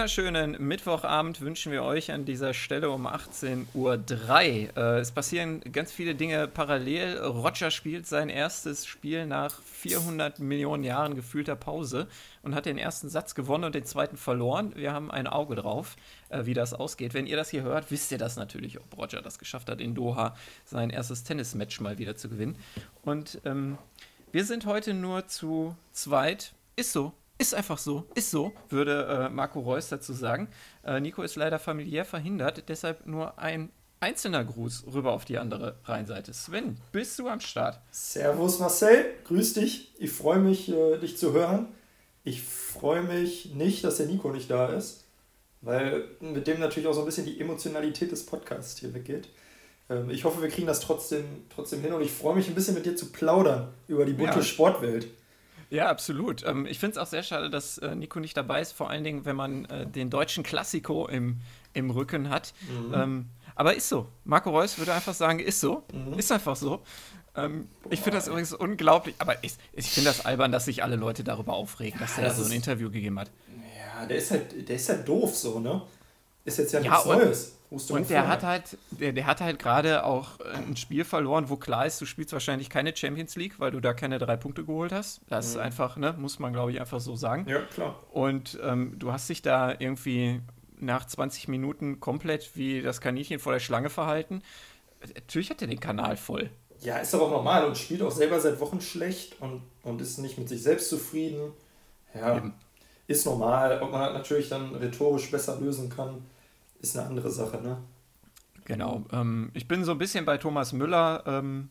wunderschönen Mittwochabend wünschen wir euch an dieser Stelle um 18.03 Uhr. Äh, es passieren ganz viele Dinge parallel. Roger spielt sein erstes Spiel nach 400 Millionen Jahren gefühlter Pause und hat den ersten Satz gewonnen und den zweiten verloren. Wir haben ein Auge drauf, äh, wie das ausgeht. Wenn ihr das hier hört, wisst ihr das natürlich, ob Roger das geschafft hat, in Doha sein erstes Tennismatch mal wieder zu gewinnen. Und ähm, wir sind heute nur zu zweit. Ist so, ist einfach so, ist so, würde äh, Marco Reus dazu sagen. Äh, Nico ist leider familiär verhindert, deshalb nur ein einzelner Gruß rüber auf die andere Rheinseite. Sven, bist du am Start? Servus Marcel, grüß dich. Ich freue mich, äh, dich zu hören. Ich freue mich nicht, dass der Nico nicht da ist, weil mit dem natürlich auch so ein bisschen die Emotionalität des Podcasts hier weggeht. Ähm, ich hoffe, wir kriegen das trotzdem, trotzdem hin und ich freue mich ein bisschen mit dir zu plaudern über die bunte ja. Sportwelt. Ja, absolut. Ähm, ich finde es auch sehr schade, dass äh, Nico nicht dabei ist, vor allen Dingen, wenn man äh, den deutschen Klassiko im, im Rücken hat. Mhm. Ähm, aber ist so. Marco Reus würde einfach sagen, ist so. Mhm. Ist einfach so. Ähm, ich finde das übrigens unglaublich, aber ich, ich finde das albern, dass sich alle Leute darüber aufregen, ja, dass er das so ein Interview gegeben hat. Ja, der ist halt, der ist halt doof so, ne? Ist jetzt ja nichts ja, Neues. Und der hat halt, der, der hat halt gerade auch ein Spiel verloren, wo klar ist, du spielst wahrscheinlich keine Champions League, weil du da keine drei Punkte geholt hast. Das mhm. ist einfach, ne, muss man glaube ich einfach so sagen. Ja, klar. Und ähm, du hast dich da irgendwie nach 20 Minuten komplett wie das Kaninchen vor der Schlange verhalten. Natürlich hat er den Kanal voll. Ja, ist aber auch normal und spielt auch selber seit Wochen schlecht und, und ist nicht mit sich selbst zufrieden. Ja, Eben. Ist normal. Ob man natürlich dann rhetorisch besser lösen kann, ist eine andere Sache, ne? Genau. Ähm, ich bin so ein bisschen bei Thomas Müller, ähm,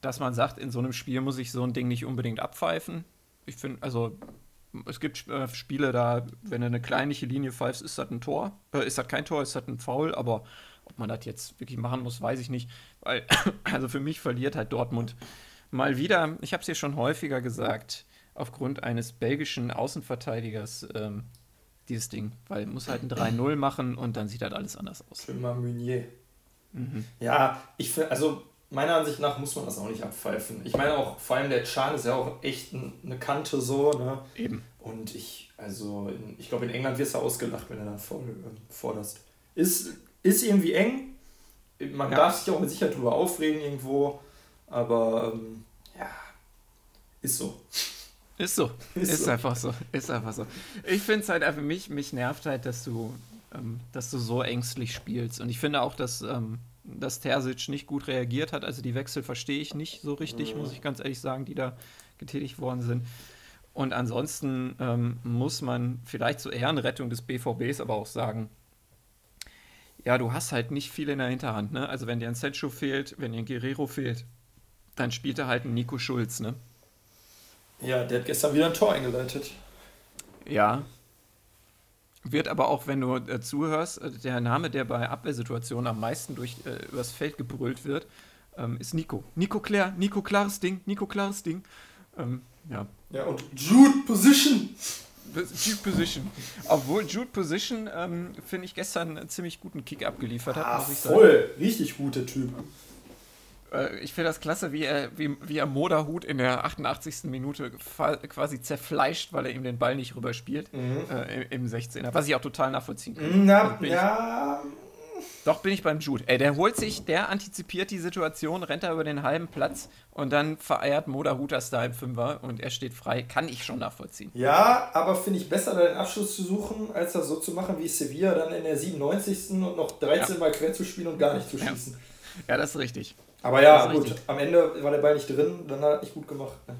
dass man sagt, in so einem Spiel muss ich so ein Ding nicht unbedingt abpfeifen. Ich finde, also es gibt äh, Spiele, da, wenn du eine kleinliche Linie pfeifst, ist das ein Tor. Äh, ist das kein Tor, ist das ein Foul, aber ob man das jetzt wirklich machen muss, weiß ich nicht. Weil, also für mich verliert halt Dortmund mal wieder, ich habe es hier schon häufiger gesagt, aufgrund eines belgischen Außenverteidigers ähm, dieses Ding, weil muss halt ein 3-0 machen und dann sieht halt alles anders aus. Schlimmer Meunier. Mhm. Ja, ich finde, also meiner Ansicht nach muss man das auch nicht abpfeifen. Ich meine auch, vor allem der Chan ist ja auch echt eine Kante so, ne? Eben. Und ich, also, in, ich glaube, in England wirst du ausgelacht, wenn du dann vor, äh, forderst. Ist, ist irgendwie eng. Man ja. darf sich auch mit Sicherheit drüber aufregen irgendwo, aber ähm, ja, ist so. Ist so. Ist, ist so. einfach so. Ist einfach so. Ich finde es halt einfach, mich, mich nervt halt, dass du, ähm, dass du so ängstlich spielst. Und ich finde auch, dass, ähm, dass Terzic nicht gut reagiert hat. Also die Wechsel verstehe ich nicht so richtig, mhm. muss ich ganz ehrlich sagen, die da getätigt worden sind. Und ansonsten ähm, muss man vielleicht zur Ehrenrettung des BVBs aber auch sagen, ja, du hast halt nicht viel in der Hinterhand, ne? Also wenn dir ein Sancho fehlt, wenn dir ein Guerrero fehlt, dann spielt er halt ein Nico Schulz, ne? Ja, der hat gestern wieder ein Tor eingeleitet. Ja. Wird aber auch, wenn du äh, zuhörst, äh, der Name, der bei Abwehrsituationen am meisten durch, äh, übers Feld gebrüllt wird, ähm, ist Nico. Nico klar, Nico klares Ding, Nico klares Ding. Ähm, ja. Ja, und Jude Position. Jude Position. Obwohl Jude Position, ähm, finde ich, gestern einen ziemlich guten Kick abgeliefert hat, ah, muss ich sagen. Voll, richtig guter Typ. Äh, ich finde das klasse, wie er, wie, wie er Moderhut in der 88. Minute quasi zerfleischt, weil er ihm den Ball nicht rüberspielt mhm. äh, im 16er. Was ich auch total nachvollziehen kann. Na, also ja. doch bin ich beim Jude. Ey, der holt sich, der antizipiert die Situation, rennt da über den halben Platz und dann vereiert Moderhut das da im Fünfer und er steht frei. Kann ich schon nachvollziehen. Ja, aber finde ich besser, da den Abschluss zu suchen, als das so zu machen wie Sevilla dann in der 97. und noch 13 ja. Mal quer zu spielen und gar nicht zu schießen. Ja, ja das ist richtig. Aber ja, gut, richtig. am Ende war der Ball nicht drin, dann hat er nicht gut gemacht. Ne?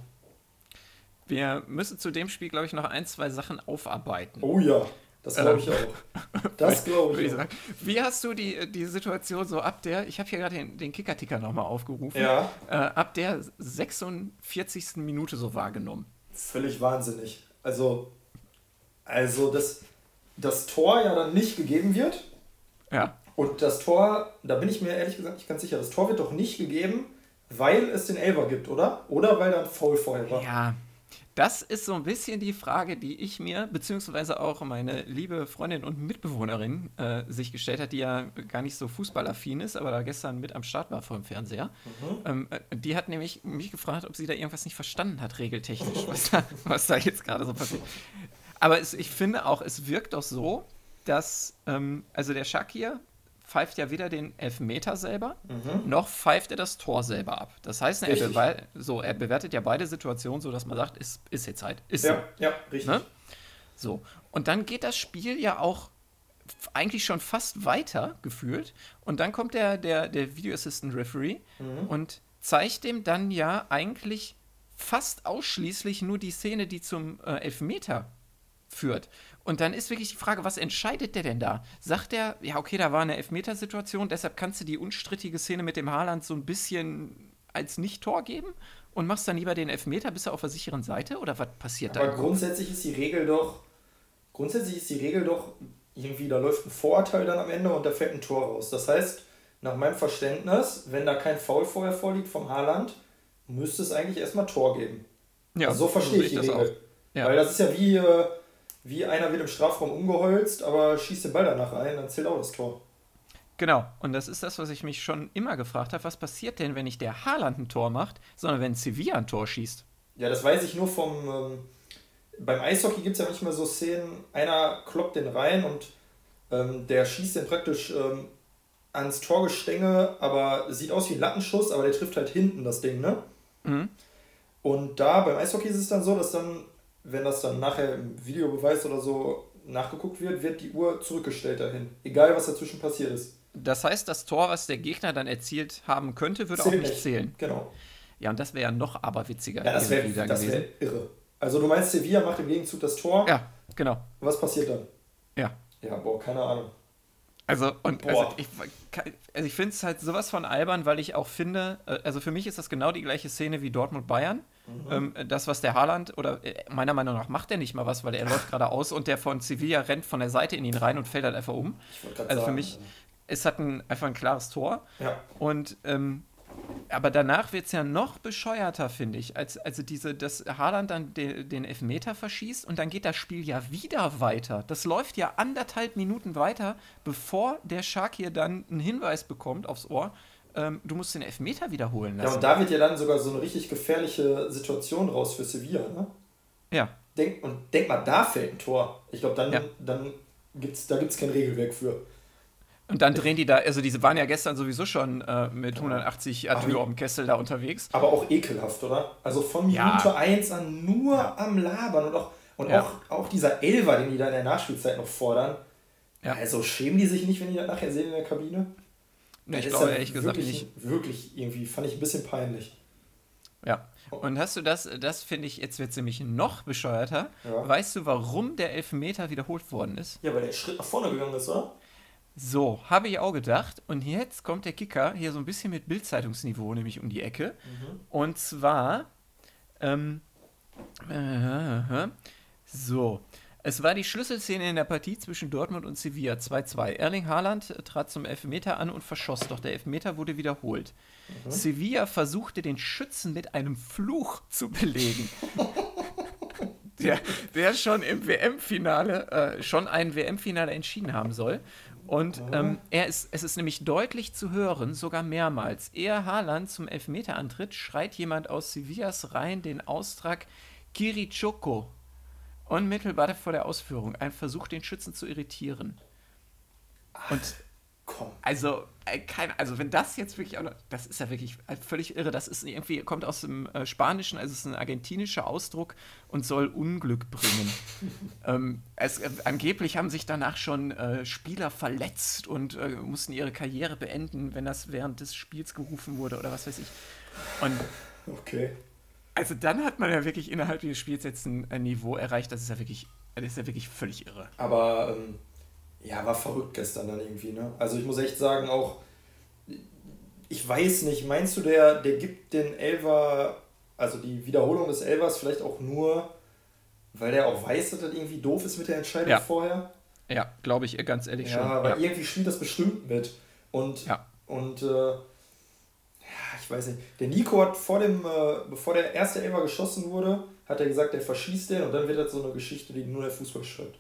Wir müssen zu dem Spiel, glaube ich, noch ein, zwei Sachen aufarbeiten. Oh ja, das glaube ich ähm, auch. Das glaube ich, ich auch. Wie hast du die, die Situation so ab der, ich habe hier gerade den, den Kicker-Ticker nochmal aufgerufen, ja. äh, ab der 46. Minute so wahrgenommen? Völlig wahnsinnig. Also, also dass das Tor ja dann nicht gegeben wird. Ja. Und das Tor, da bin ich mir ehrlich gesagt nicht ganz sicher, das Tor wird doch nicht gegeben, weil es den Elfer gibt, oder? Oder weil da ein Foul vorher war? Ja, das ist so ein bisschen die Frage, die ich mir, beziehungsweise auch meine liebe Freundin und Mitbewohnerin äh, sich gestellt hat, die ja gar nicht so fußballaffin ist, aber da gestern mit am Start war vor dem Fernseher. Mhm. Ähm, äh, die hat nämlich mich gefragt, ob sie da irgendwas nicht verstanden hat, regeltechnisch, was da, was da jetzt gerade so passiert. Aber es, ich finde auch, es wirkt doch so, dass, ähm, also der Shakir pfeift ja weder den Elfmeter selber, mhm. noch pfeift er das Tor selber ab. Das heißt, er, bewe so, er bewertet ja beide Situationen so, dass man sagt, ist, ist jetzt halt. Ist ja, so. ja, richtig. Ne? So, und dann geht das Spiel ja auch eigentlich schon fast weiter gefühlt. Und dann kommt der, der, der Video Assistant Referee mhm. und zeigt dem dann ja eigentlich fast ausschließlich nur die Szene, die zum äh, Elfmeter führt. Und dann ist wirklich die Frage, was entscheidet der denn da? Sagt er, ja, okay, da war eine Elfmetersituation, deshalb kannst du die unstrittige Szene mit dem Haaland so ein bisschen als Nicht-Tor geben und machst dann lieber den Elfmeter, bist du auf der sicheren Seite oder was passiert da? Aber grundsätzlich ist die Regel doch, grundsätzlich ist die Regel doch irgendwie, da läuft ein Vorurteil dann am Ende und da fällt ein Tor raus. Das heißt, nach meinem Verständnis, wenn da kein Foul vorher vorliegt vom Haaland, müsste es eigentlich erstmal Tor geben. Ja, also so verstehe ich die Regel. Ja. Weil das ist ja wie, äh, wie einer wird im Strafraum umgeholzt, aber schießt den Ball danach rein, dann zählt auch das Tor. Genau, und das ist das, was ich mich schon immer gefragt habe. Was passiert denn, wenn nicht der Haaland ein Tor macht, sondern wenn Sevilla ein Tor schießt? Ja, das weiß ich nur vom. Ähm, beim Eishockey gibt es ja manchmal so Szenen, einer kloppt den rein und ähm, der schießt den praktisch ähm, ans Torgestänge, aber sieht aus wie ein Lattenschuss, aber der trifft halt hinten das Ding, ne? Mhm. Und da beim Eishockey ist es dann so, dass dann, wenn das dann nachher im Videobeweis oder so nachgeguckt wird, wird die Uhr zurückgestellt dahin. Egal, was dazwischen passiert ist. Das heißt, das Tor, was der Gegner dann erzielt haben könnte, würde Zählt auch nicht, zählen. Genau. Ja, und das wäre ja noch aberwitziger. Ja, das wäre wär irre. Also du meinst, Sevilla macht im Gegenzug das Tor? Ja, genau. Was passiert dann? Ja. Ja, boah, keine Ahnung. Also, und also ich, also ich finde es halt sowas von albern, weil ich auch finde, äh, also für mich ist das genau die gleiche Szene wie Dortmund-Bayern. Mhm. Ähm, das, was der Haaland, oder äh, meiner Meinung nach macht er nicht mal was, weil er läuft gerade aus und der von Sevilla rennt von der Seite in ihn rein und fällt halt einfach um. Also sagen, für mich, ja. es hat ein, einfach ein klares Tor. Ja. Und ähm, aber danach wird es ja noch bescheuerter, finde ich. Als, also diese, dass Haaland dann de, den Elfmeter verschießt und dann geht das Spiel ja wieder weiter. Das läuft ja anderthalb Minuten weiter, bevor der Shark hier dann einen Hinweis bekommt aufs Ohr. Ähm, du musst den Elfmeter wiederholen lassen. Ja, und da wird ja dann sogar so eine richtig gefährliche Situation raus für Sevilla, ne? Ja. Denk, und denk mal, da fällt ein Tor. Ich glaube, dann, ja. dann gibt's, da gibt es kein Regelwerk für. Und dann drehen die da, also diese waren ja gestern sowieso schon äh, mit 180 Atür am Kessel da unterwegs. Aber auch ekelhaft, oder? Also von Minute ja. 1 an nur ja. am Labern und auch, und ja. auch, auch dieser Elver, den die da in der Nachspielzeit noch fordern. Ja. Also schämen die sich nicht, wenn die das nachher sehen in der Kabine? Nee, ich glaube ehrlich gesagt nicht. Wirklich irgendwie, fand ich ein bisschen peinlich. Ja. Und hast du das, das finde ich, jetzt wird es nämlich noch bescheuerter. Weißt du, warum der Elfmeter wiederholt worden ist? Ja, weil der Schritt nach vorne gegangen ist, oder? So, habe ich auch gedacht. Und jetzt kommt der Kicker hier so ein bisschen mit Bildzeitungsniveau, nämlich um die Ecke. Mhm. Und zwar, ähm, äh, so, es war die Schlüsselszene in der Partie zwischen Dortmund und Sevilla 2-2. Erling Haaland trat zum Elfmeter an und verschoss, doch der Elfmeter wurde wiederholt. Mhm. Sevilla versuchte den Schützen mit einem Fluch zu belegen. der, der schon im WM-Finale, äh, schon ein WM-Finale entschieden haben soll. Und ähm, er ist, es ist nämlich deutlich zu hören, sogar mehrmals. Ehe Haaland zum Elfmeter antritt, schreit jemand aus Sevillas Reihen den Austrag Kirichoko. Unmittelbar vor der Ausführung. Ein Versuch, den Schützen zu irritieren. Und Komm. Also, äh, kein, also wenn das jetzt wirklich auch noch, das ist ja wirklich äh, völlig irre. Das ist irgendwie, kommt aus dem äh, Spanischen, also es ist ein argentinischer Ausdruck und soll Unglück bringen. ähm, es, äh, angeblich haben sich danach schon äh, Spieler verletzt und äh, mussten ihre Karriere beenden, wenn das während des Spiels gerufen wurde oder was weiß ich. Und okay. Also dann hat man ja wirklich innerhalb des Spiels jetzt ein, ein Niveau erreicht, das ist ja wirklich, das ist ja wirklich völlig irre. Aber ähm ja, war verrückt gestern dann irgendwie, ne? Also ich muss echt sagen, auch, ich weiß nicht, meinst du, der, der gibt den Elver, also die Wiederholung des Elvers vielleicht auch nur, weil der auch weiß, dass das irgendwie doof ist mit der Entscheidung ja. vorher? Ja, glaube ich ganz ehrlich ja, schon. Aber ja, aber irgendwie spielt das bestimmt mit. Und, ja. und äh, ja, ich weiß nicht. Der Nico hat vor dem, äh, bevor der erste Elver geschossen wurde, hat er gesagt, er verschießt den und dann wird das so eine Geschichte, die nur der Fußball schreibt.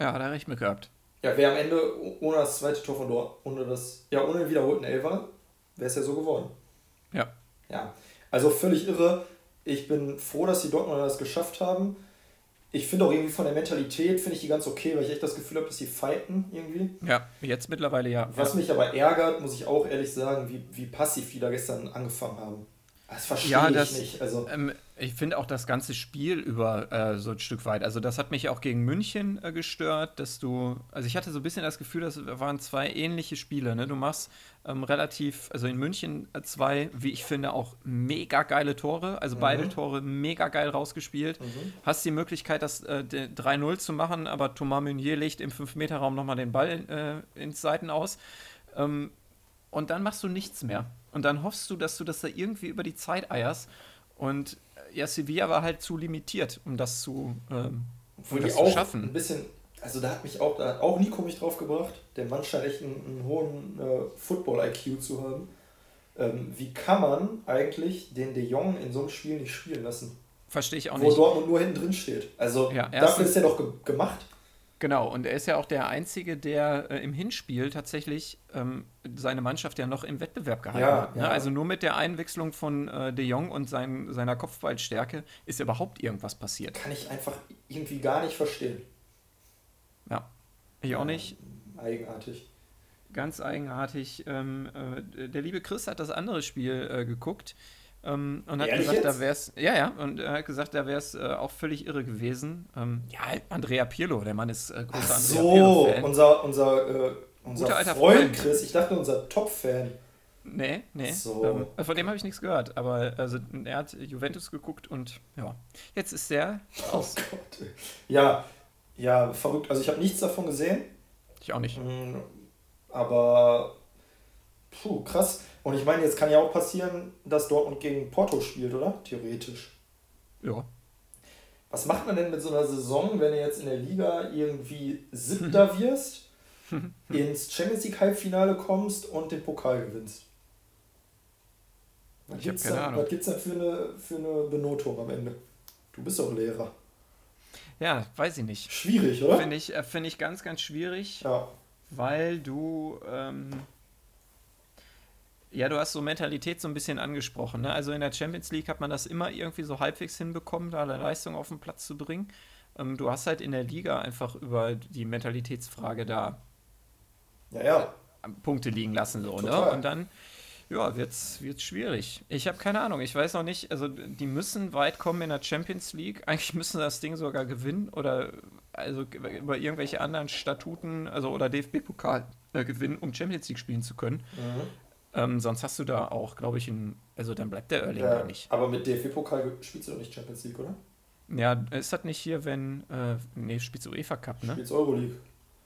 Ja, hat er recht mit gehabt. Ja, wäre am Ende ohne das zweite Tor von dort, ohne das, ja, ohne den wiederholten Elfer, wäre es ja so geworden. Ja. Ja, also völlig irre. Ich bin froh, dass die Dortmunder das geschafft haben. Ich finde auch irgendwie von der Mentalität, finde ich die ganz okay, weil ich echt das Gefühl habe, dass die fighten irgendwie. Ja, jetzt mittlerweile ja. Was mich aber ärgert, muss ich auch ehrlich sagen, wie, wie passiv die da gestern angefangen haben. Das verstehe ja, ich nicht. Also, ähm, ich finde auch das ganze Spiel über äh, so ein Stück weit. Also, das hat mich auch gegen München äh, gestört, dass du. Also, ich hatte so ein bisschen das Gefühl, das waren zwei ähnliche Spiele. Ne? Du machst ähm, relativ, also in München äh, zwei, wie ich finde, auch mega geile Tore. Also, mhm. beide Tore mega geil rausgespielt. Mhm. Hast die Möglichkeit, das äh, 3-0 zu machen, aber Thomas Meunier legt im 5-Meter-Raum nochmal den Ball äh, ins Seiten aus. Ähm, und dann machst du nichts mehr. Und dann hoffst du, dass du das da irgendwie über die Zeit eierst. Und äh, ja, Sevilla war halt zu limitiert, um das zu, ähm, um das zu schaffen. Ein bisschen, also da hat mich auch, da hat auch Nico mich drauf gebracht. Der Mann scheint echt einen, einen hohen äh, Football-IQ zu haben. Ähm, wie kann man eigentlich den De Jong in so einem Spiel nicht spielen lassen? Verstehe ich auch wo nicht. Wo Dortmund nur hinten drin steht. Also ja, dafür ist er doch ge gemacht. Genau, und er ist ja auch der Einzige, der äh, im Hinspiel tatsächlich ähm, seine Mannschaft ja noch im Wettbewerb gehalten ja, hat. Ne? Ja. Also nur mit der Einwechslung von äh, De Jong und sein, seiner Kopfballstärke ist überhaupt irgendwas passiert. Kann ich einfach irgendwie gar nicht verstehen. Ja, ich auch nicht. Eigenartig. Ganz eigenartig. Ähm, äh, der liebe Chris hat das andere Spiel äh, geguckt ähm, und hat Ehrlich gesagt, jetzt? da wäre es, ja, ja, und er hat gesagt, da wäre es äh, auch völlig irre gewesen. Ähm, ja, Andrea Pirlo, der Mann ist äh, großer Ach so, Andrea Pirlo-Fan. unser, unser, äh, unser Freund, Freund, Chris, ich dachte unser Top-Fan. Nee, nee. So. Ähm, von dem habe ich nichts gehört, aber also, er hat Juventus geguckt und ja, jetzt ist der oh aus. Gott. Ja, ja, verrückt. Also ich habe nichts davon gesehen. Ich auch nicht. Mm, aber puh, krass. Und ich meine, jetzt kann ja auch passieren, dass Dortmund gegen Porto spielt, oder? Theoretisch. Ja. Was macht man denn mit so einer Saison, wenn du jetzt in der Liga irgendwie Siebter wirst, ins Champions League Halbfinale kommst und den Pokal gewinnst? Was gibt es da, da für eine, für eine Benotung am Ende? Du bist doch Lehrer. Ja, weiß ich nicht. Schwierig, oder? Finde ich, äh, find ich ganz, ganz schwierig. Ja. Weil du. Ähm ja, du hast so Mentalität so ein bisschen angesprochen. Ne? Also in der Champions League hat man das immer irgendwie so halbwegs hinbekommen, da eine Leistung auf den Platz zu bringen. Ähm, du hast halt in der Liga einfach über die Mentalitätsfrage da ja, ja. Punkte liegen lassen. So, ne? Und dann ja, wird's, wird's schwierig. Ich habe keine Ahnung. Ich weiß noch nicht. Also, die müssen weit kommen in der Champions League. Eigentlich müssen das Ding sogar gewinnen oder also über irgendwelche anderen Statuten, also oder DFB-Pokal äh, gewinnen, um Champions League spielen zu können. Mhm. Ähm, sonst hast du da auch, glaube ich, ein. Also dann bleibt der Erling ja, da nicht. Aber mit DFB-Pokal spielst du doch nicht Champions League, oder? Ja, ist das nicht hier, wenn. Äh, nee, spielst du UEFA Cup, ne? Spielst Euroleague.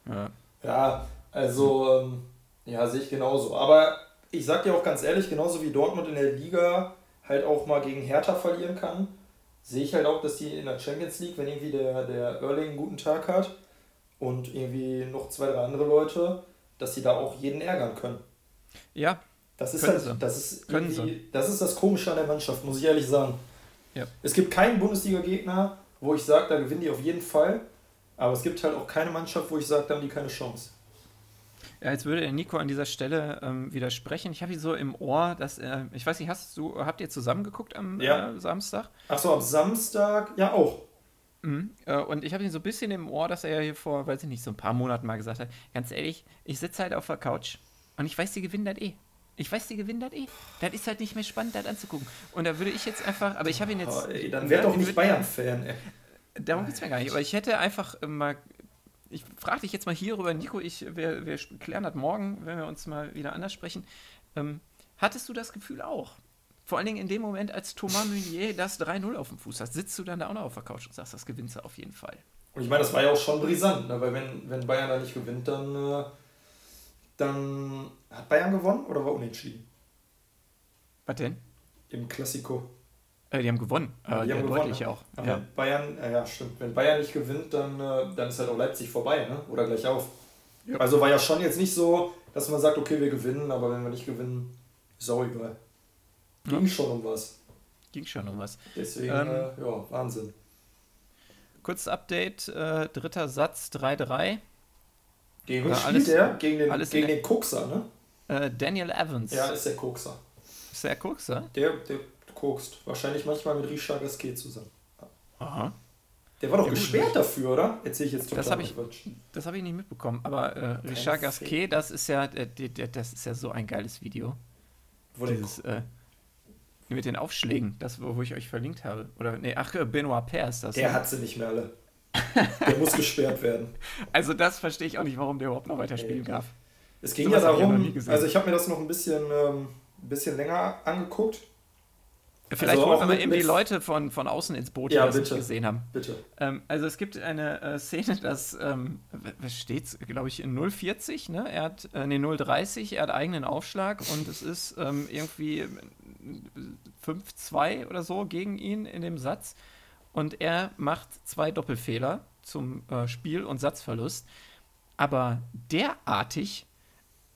Ja. Ja, also. Ähm, ja, sehe ich genauso. Aber ich sag dir auch ganz ehrlich, genauso wie Dortmund in der Liga halt auch mal gegen Hertha verlieren kann, sehe ich halt auch, dass die in der Champions League, wenn irgendwie der, der Erling einen guten Tag hat und irgendwie noch zwei, drei andere Leute, dass die da auch jeden ärgern können. Ja, das ist, halt, das, ist das ist das Komische an der Mannschaft, muss ich ehrlich sagen. Ja. Es gibt keinen Bundesliga-Gegner, wo ich sage, da gewinnen die auf jeden Fall. Aber es gibt halt auch keine Mannschaft, wo ich sage, da haben die keine Chance. Ja, jetzt würde der Nico an dieser Stelle ähm, widersprechen. Ich habe ihn so im Ohr, dass er, ich weiß nicht, hast du, habt ihr zusammen geguckt am ja. äh, Samstag? Ach so, am Samstag, ja auch. Mhm. Äh, und ich habe ihn so ein bisschen im Ohr, dass er ja hier vor, weiß ich nicht, so ein paar Monaten mal gesagt hat, ganz ehrlich, ich sitze halt auf der Couch und ich weiß, die gewinnen das eh. Ich weiß, die gewinnen das eh. Das ist halt nicht mehr spannend, das anzugucken. Und da würde ich jetzt einfach, aber ich habe ihn jetzt. Oh, ey, dann wäre doch nicht Bayern-Fan, ey. Darum geht es mir gar nicht. Aber ich hätte einfach mal. Ich frage dich jetzt mal hierüber, Nico. Ich, wir, wir klären das morgen, wenn wir uns mal wieder anders sprechen. Ähm, hattest du das Gefühl auch? Vor allen Dingen in dem Moment, als Thomas Meunier das 3-0 auf dem Fuß hat, sitzt du dann da auch noch auf der Couch und sagst, das gewinnst du auf jeden Fall. Und ich meine, das war ja auch schon brisant, ne? weil wenn, wenn Bayern da nicht gewinnt, dann. Äh dann hat Bayern gewonnen oder war unentschieden? Was denn? Im Klassiko. Äh, die haben gewonnen. Ja, die äh, haben gewonnen. Deutlich auch. Aber ja. Bayern, äh, ja stimmt. Wenn Bayern nicht gewinnt, dann, äh, dann ist halt auch Leipzig vorbei, ne? Oder gleich auf. Ja. Also war ja schon jetzt nicht so, dass man sagt, okay, wir gewinnen, aber wenn wir nicht gewinnen, ist auch egal. Ging ja. schon um was. Ging schon um was. Deswegen, ähm, äh, ja, Wahnsinn. Kurzes Update, äh, dritter Satz, 3-3. Gegen wen spielt der? Gegen den, gegen den Kokser, ne? Äh, Daniel Evans. Ja, ist der Kokser. Ist der Kokser? Der, der kokst. Wahrscheinlich manchmal mit Richard Gasquet zusammen. Aha. Der war doch Ja, gesperrt dafür, oder? Erzähl ich jetzt Das hab ich-. Das habe ich nicht mitbekommen, aber äh, Richard Gasquet, das ist ja, äh, das ist ja so ein geiles Video. Wo Dieses, äh, mit den Aufschlägen, das, wo, wo ich euch verlinkt habe. Oder, nee, ach, äh, Benoit Paire ist das. der ne? hat sie nicht mehr alle. Der muss gesperrt werden. Also das verstehe ich auch nicht, warum der überhaupt noch weiter spielen darf. Es ging Sowas ja ich darum, gesehen. also ich habe mir das noch ein bisschen, ähm, ein bisschen länger angeguckt. Vielleicht Also holen wir mit- eben die Leute von, von außen ins Boot, die Ja, das nicht bitte. gesehen haben. Bitte. Ähm, also es gibt eine äh, Szene, dass, ähm, was steht's, glaube ich, in 040, ne? Er hat, äh, nee, 030, er hat eigenen Aufschlag und es ist ähm, irgendwie 5-2 oder so gegen ihn in dem Satz. Und er macht zwei Doppelfehler zum äh, Spiel- und Satzverlust. Aber derartig,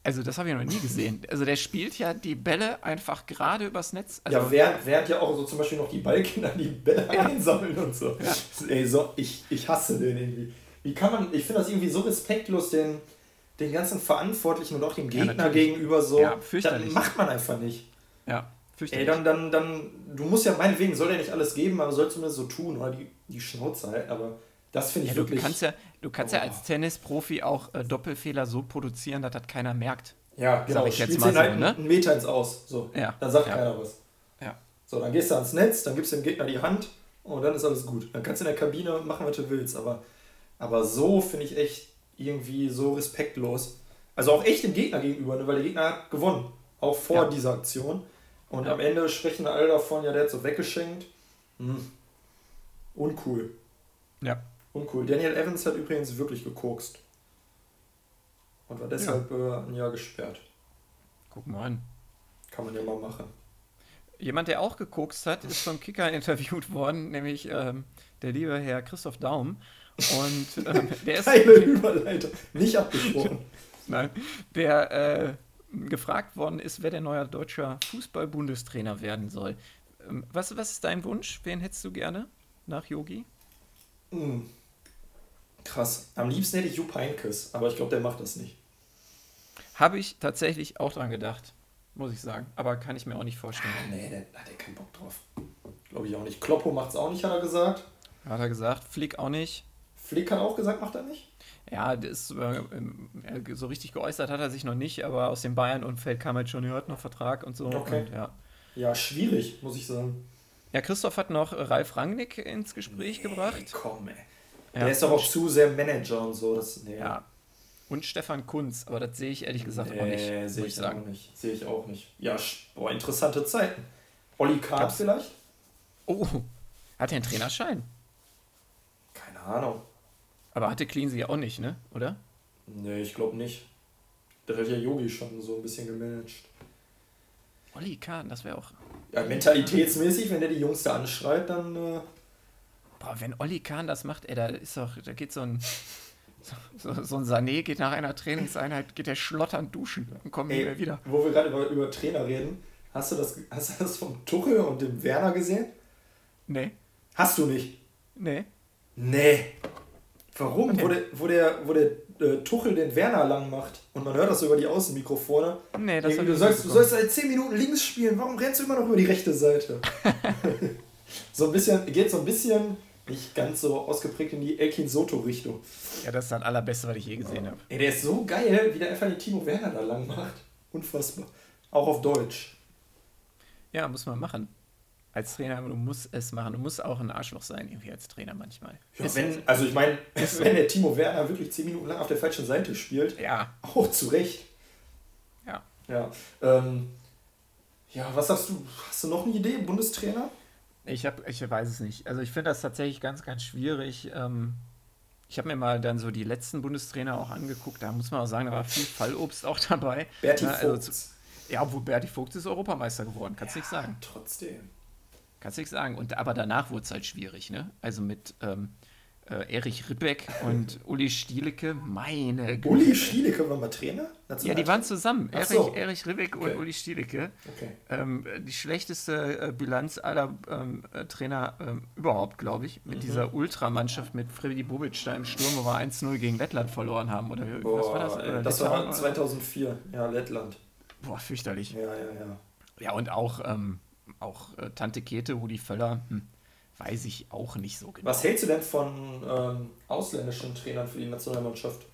also das habe ich noch nie gesehen. Also der spielt ja die Bälle einfach gerade übers Netz. Also, ja, während, während ja auch so zum Beispiel noch die Ballkinder die Bälle einsammeln und so. Ey, so, ich, ich hasse den irgendwie. Wie kann man, ich finde das irgendwie so respektlos den, den ganzen Verantwortlichen und auch dem Ja, Gegner natürlich. gegenüber so. Ja, das fürchterlich. macht man einfach nicht. ja, Ey, dann, dann, dann, du musst ja meinetwegen, soll ja nicht alles geben, aber soll zumindest so tun oder die, die Schnauze halten, aber das finde ich Ja, du wirklich. kannst ja, du kannst ja Boah. als Tennisprofi auch äh, Doppelfehler so produzieren, dass das keiner merkt. Ja, genau. ich jetzt Spielst mal so, halt ne? einen Meter ins Aus. So. Ja, Dann sagt ja. keiner was. Ja. So, dann gehst du ans Netz, dann gibst du dem Gegner die Hand und dann ist alles gut. Dann kannst du in der Kabine machen, was du willst. Aber, aber so finde ich echt irgendwie so respektlos. Also auch echt dem Gegner gegenüber, ne? weil der Gegner hat gewonnen. Auch vor Ja. dieser Aktion. Und Ja. am Ende sprechen alle davon, ja, der hat so weggeschenkt. Hm. Uncool. Ja. Uncool. Daniel Evans hat übrigens wirklich gekokst. Und war deshalb äh, ein Jahr gesperrt. Guck mal an. Kann man ja mal machen. Jemand, der auch gekokst hat, ist vom Kicker interviewt worden, nämlich ähm, der liebe Herr Christoph Daum. Und ähm, der ist Geile Überleitung. Nicht abgesprochen. Nein, der äh, gefragt worden ist, wer der neue deutscher Fußball-Bundestrainer werden soll. Ähm, was, was ist dein Wunsch? Wen hättest du gerne nach Yogi? Hm. Krass. Am liebsten hätte ich Jupp Heynckes, aber ich glaube, der macht das nicht. Habe ich tatsächlich auch dran gedacht, muss ich sagen. Aber kann ich mir auch nicht vorstellen. Nee, der hat er keinen Bock drauf. Glaube ich auch nicht. Kloppo macht es auch nicht, hat er gesagt. Hat er gesagt. Flick auch nicht. Flick hat auch gesagt, macht er nicht. Ja, das äh, so richtig geäußert hat er sich noch nicht, aber aus dem Bayern-Umfeld kam halt schon, er hat noch Vertrag und so. Okay. Und, ja. Ja, schwierig, muss ich sagen. ja, Christoph hat noch Ralf Rangnick ins Gespräch Ey, gebracht. komm, ey. Ja. Der ist doch auch zu sehr Manager und so. Das, nee. Ja. Und Stefan Kunz, aber das sehe ich ehrlich gesagt auch nicht, Nee, sehe ich ich sagen. auch nicht. Sehe ich auch nicht. Ja, boah, interessante Zeiten. Olli Kahn vielleicht? Oh, hat er einen Trainerschein? Keine Ahnung. Aber hatte Cleansey auch nicht, ne? Oder? Nee, ich glaube nicht. Der hat ja Yogi schon so ein bisschen gemanagt. Olli Kahn, das wäre auch. Ja, mentalitätsmäßig, wenn der die Jungs da anschreit, dann. Äh, Boah, wenn Olli Kahn das macht, ey, da ist doch, da geht so ein. So, so, so ein Sané geht nach einer Trainingseinheit, geht der schlotternd duschen und kommt nie mehr wieder. wo wir gerade über, über Trainer reden, hast du, das, hast du das vom Tuchel und dem Werner gesehen? Nee, Hast du nicht? nee. Nee. Warum? Okay. Wo der, wo der, wo der äh, Tuchel den Werner lang macht und man hört das so über die Außenmikrofone. Nee, das Irgendwie, du, sollst, du sollst seit 10 Minuten links spielen, warum rennst du immer noch über die rechte Seite? so ein bisschen, geht so ein bisschen, nicht ganz so ausgeprägt in die Elkin Soto-Richtung. Ja, das ist das allerbeste, was ich je gesehen habe. Ey, der ist so geil, wie der einfach den Timo Werner da lang macht. Unfassbar. Auch auf Deutsch. Ja, muss man machen. Als Trainer, aber du musst es machen. Du musst auch ein Arschloch sein, irgendwie als Trainer manchmal. Ja, wenn, also ich meine, wenn der Timo Werner wirklich 10 Minuten lang auf der falschen Seite spielt, ja, auch zu Recht. ja. Ja. Ähm, ja, was sagst du? Hast du noch eine Idee, Bundestrainer? Ich, hab, ich weiß es nicht. Also ich finde das tatsächlich ganz, ganz schwierig. Ähm, ich habe mir mal dann so die letzten Bundestrainer auch angeguckt. Da muss man auch sagen, da war viel Fallobst auch dabei. Berti Ja, also Vogt. zu- Ja, obwohl Berti Vogt ist Europameister geworden, kannst du nicht sagen. Trotzdem. Kannst du nicht sagen. Und, aber danach wurde es halt schwierig, ne? Also mit ähm, äh, Erich Ribbeck und Uli Stielecke, meine Güte. Uli Stielecke war mal Trainer? Ja, die waren zusammen. Erich, so. Erich Ribbeck Okay. und Uli Stielecke. Okay. Ähm, die schlechteste äh, Bilanz aller ähm, äh, Trainer ähm, überhaupt, glaube ich. Mit dieser Ultramannschaft mit Freddy Bobic da im Sturm, wo wir 1-0 gegen Lettland verloren haben. Oder wie- was war das? Boah, Äh, das Litauen war oder- 2004. Ja, Lettland. Boah, fürchterlich. Ja, ja, ja. Ja, und auch, ähm, auch äh, Tante Kete, Rudi Völler. Hm. weiß ich auch nicht so genau. Was hältst du denn von ähm, ausländischen Trainern für die Nationalmannschaft?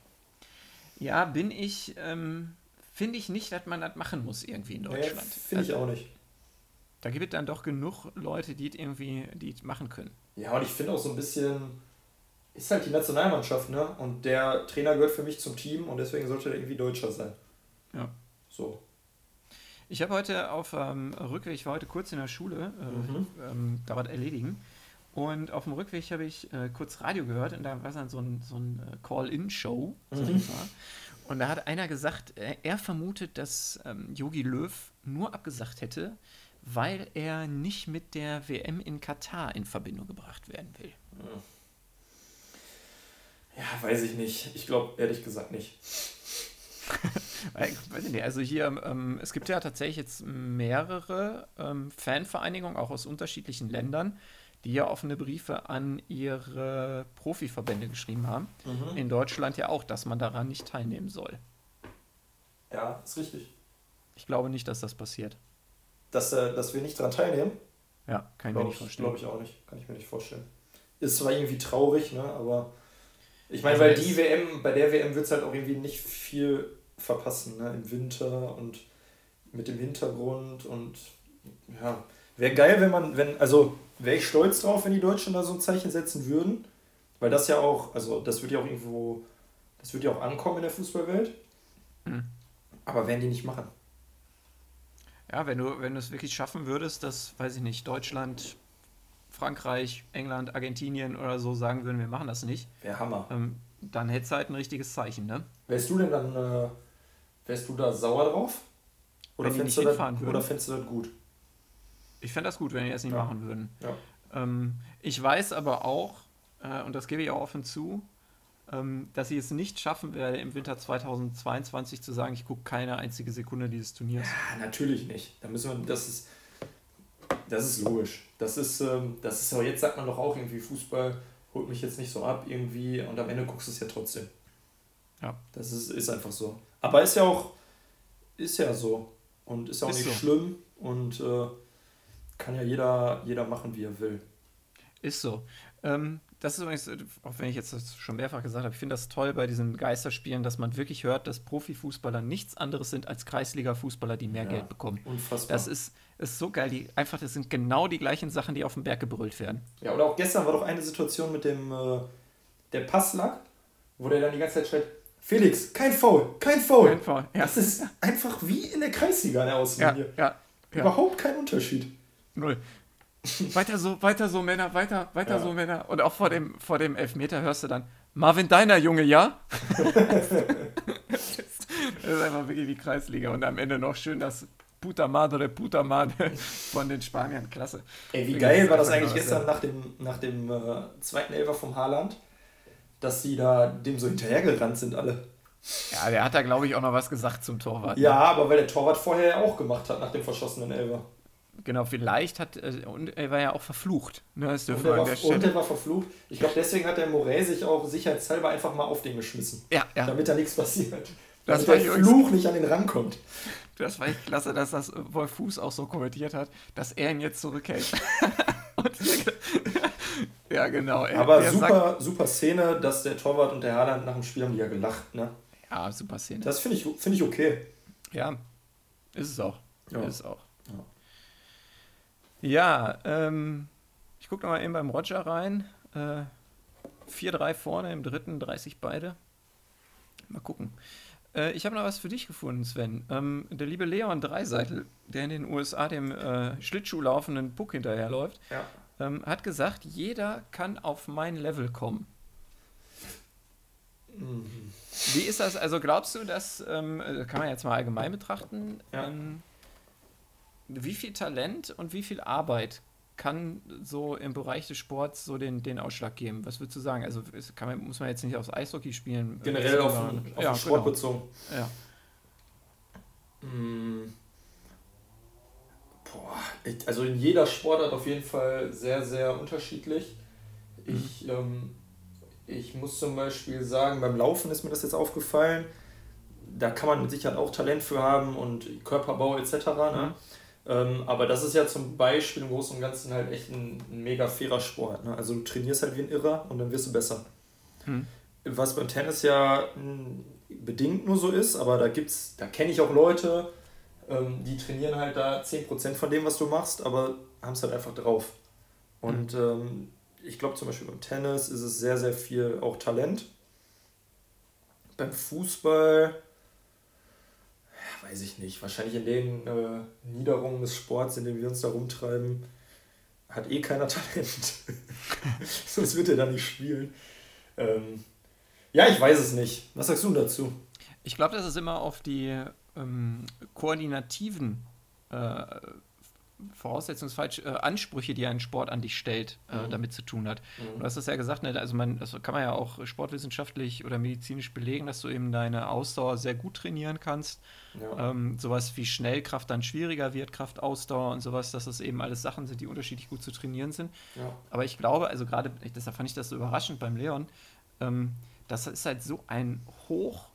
Ja, bin ich, ähm, finde ich nicht, dass man das machen muss irgendwie in Deutschland. Nee, finde ich Also, auch nicht. Da gibt es dann doch genug Leute, die es irgendwie die es machen können. Ja, und ich finde auch so ein bisschen, ist halt die Nationalmannschaft, ne? Und der Trainer gehört für mich zum Team und deswegen sollte er irgendwie Deutscher sein. Ja. So. Ich habe heute auf ähm, Rückweg, ich war heute kurz in der Schule, äh, Mhm. ähm, da was erledigen. Und auf dem Rückweg habe ich äh, kurz Radio gehört und da war dann so ein, so ein äh, Call-In-Show, Mhm. Und da hat einer gesagt, er, er vermutet, dass ähm, Yogi Löw nur abgesagt hätte, weil er nicht mit der WM in Katar in Verbindung gebracht werden will. Ja, weiß ich nicht. Ich glaube ehrlich gesagt nicht. Weiß ich nicht, also hier, ähm, es gibt ja tatsächlich jetzt mehrere ähm, Fanvereinigungen, auch aus unterschiedlichen Ländern, die ja offene Briefe an ihre Profiverbände geschrieben haben. Mhm. In Deutschland ja auch, dass man daran nicht teilnehmen soll. Ja, ist richtig. Ich glaube nicht, dass das passiert. Dass, äh, dass wir nicht daran teilnehmen, Ja, kann ich mir glaube nicht ich, vorstellen. glaub ich auch nicht. Kann ich mir nicht vorstellen. Ist zwar irgendwie traurig, ne? aber ich meine, Also weil die WM, bei der WM wird es halt auch irgendwie nicht viel verpassen, ne? Im Winter und mit dem Hintergrund und ja. Wäre geil, wenn man, wenn, also wäre ich stolz drauf, wenn die Deutschen da so ein Zeichen setzen würden. Weil das ja auch, also das wird ja auch irgendwo, das wird ja auch ankommen in der Fußballwelt. Mhm. Aber werden die nicht machen. Ja, wenn du, wenn du es wirklich schaffen würdest, dass, weiß ich nicht, Deutschland, Frankreich, England, Argentinien oder so sagen würden, wir machen das nicht, Wäre Hammer. ähm, dann hätte es halt ein richtiges Zeichen, ne? Wärst du denn dann, äh, wärst du da sauer drauf? Oder nicht du das, oder fändest du das gut? Ich fände das gut, wenn die das nicht Ja. machen würden. Ja. Ähm, ich weiß aber auch, äh, und das gebe ich auch offen zu, ähm, dass ich es nicht schaffen werde, im Winter 2022 zu sagen, ich gucke keine einzige Sekunde dieses Turniers. Ja, natürlich nicht. Da müssen wir, das ist, das ist logisch. Das ist, ähm, das ist aber jetzt sagt man doch auch irgendwie, Fußball holt mich jetzt nicht so ab irgendwie und am Ende guckst du es ja trotzdem. Ja. Das ist, ist einfach so. Aber ist ja auch, ist ja so. Und ist ja auch Ist nicht so. schlimm und äh, kann ja jeder, jeder machen, wie er will. Ist so. Ähm, das ist übrigens, auch wenn ich jetzt das schon mehrfach gesagt habe, ich finde das toll bei diesen Geisterspielen, dass man wirklich hört, dass Profifußballer nichts anderes sind als Kreisliga-Fußballer, die mehr Ja. Geld bekommen. Unfassbar. Das ist, ist so geil. Die, einfach, das sind genau die gleichen Sachen, die auf dem Berg gebrüllt werden. Ja, oder auch gestern war doch eine Situation mit dem äh, der Passlack, wo der dann die ganze Zeit schreit, Felix, kein Foul, kein Foul. Kein Foul, ja. Das ist einfach wie in der Kreisliga an der Ja, Außenlinie. ja, ja. Überhaupt kein Unterschied. Null. weiter so, weiter so, Männer, weiter, weiter so, Männer. Und auch vor dem, vor dem Elfmeter hörst du dann, Marvin Deiner, Junge, ja? das ist einfach wirklich wie Kreisliga. Und am Ende noch schön das Puta Madre, Puta Madre von den Spaniern. Klasse. Ey, wie geil war das eigentlich gestern nach dem, nach dem äh, zweiten Elfer vom Haaland, dass die da dem so hinterhergerannt sind alle. Ja, der hat da, glaube ich, auch noch was gesagt zum Torwart. ne? Ja, aber weil der Torwart vorher ja auch gemacht hat nach dem verschossenen Elfer. Genau, vielleicht hat, äh, und er war ja auch verflucht. Ne, das Und an war, und der war verflucht. Ich glaube, deswegen hat der Morey sich auch sicherheitshalber einfach mal auf den geschmissen. Ja, ja, Damit da nichts passiert. Das damit war der Fluch nicht an den rankommt. das war echt klasse, dass das Wolf Fuß auch so kommentiert hat, dass er ihn jetzt zurückhält. Und- ja, genau. Er, Aber der super, super Szene, dass der Torwart und der Haaland nach dem Spiel haben die ja gelacht. Ne? Ja, super Szene. Das finde ich, find ich okay. Ja, ist es auch. Ja. Ist es auch. Ja, ähm, ich gucke noch mal eben beim Roger rein. Äh, 4-3 vorne, im dritten 30 beide. Mal gucken. Äh, ich habe noch was für dich gefunden, Sven. Ähm, der liebe Leon Dreiseitel, der in den USA dem äh, Schlittschuh laufenden Puck hinterherläuft, Ja. Ähm, hat gesagt, jeder kann auf mein Level kommen. Mhm. Wie ist das? Also glaubst du, dass, ähm, äh, kann man jetzt mal allgemein betrachten, Ja. ähm, wie viel Talent und wie viel Arbeit kann so im Bereich des Sports so den, den Ausschlag geben? Was würdest du sagen? Also man, muss man jetzt nicht aufs Eishockey spielen? äh, Generell auf, sondern- den- auf ja, den Sport genau. bezogen. Ja. Mm. Boah, ich, also in jeder Sportart auf jeden Fall sehr, sehr unterschiedlich. Ich, ähm, ich muss zum Beispiel sagen, beim Laufen ist mir das jetzt aufgefallen. Da kann man mit Sicherheit auch Talent für haben und Körperbau etc. Ne? Ähm, aber das ist ja zum Beispiel im Großen und Ganzen halt echt ein, ein mega fairer Sport. Ne? Also du trainierst halt wie ein Irrer und dann wirst du besser. Hm. Was beim Tennis ja hm, bedingt nur so ist, aber da gibt's, da kenne ich auch Leute, ähm, die trainieren halt da 10% von dem, was du machst, aber haben es halt einfach drauf. Und mhm. ähm, ich glaube zum Beispiel beim Tennis ist es sehr, sehr viel auch Talent. Beim Fußball, ja, weiß ich nicht, wahrscheinlich in den äh, Niederungen des Sports, in denen wir uns da rumtreiben, hat eh keiner Talent. Sonst wird er da nicht spielen. Ähm, ja, ich weiß es nicht. Was sagst du dazu? Ich glaube, das ist immer auf die ähm, koordinativen äh, voraussetzungsfalsch äh, Ansprüche, die ein Sport an dich stellt, äh, mhm. damit zu tun hat. Mhm. Du hast das ja gesagt, ne? also man, das kann man ja auch sportwissenschaftlich oder medizinisch belegen, dass du eben deine Ausdauer sehr gut trainieren kannst. Ja. Ähm, sowas wie Schnellkraft dann schwieriger wird, Kraftausdauer und sowas, dass das eben alles Sachen sind, die unterschiedlich gut zu trainieren sind. Ja. Aber ich glaube, also gerade, deshalb fand ich das so überraschend beim Leon, ähm, das ist halt so ein hoch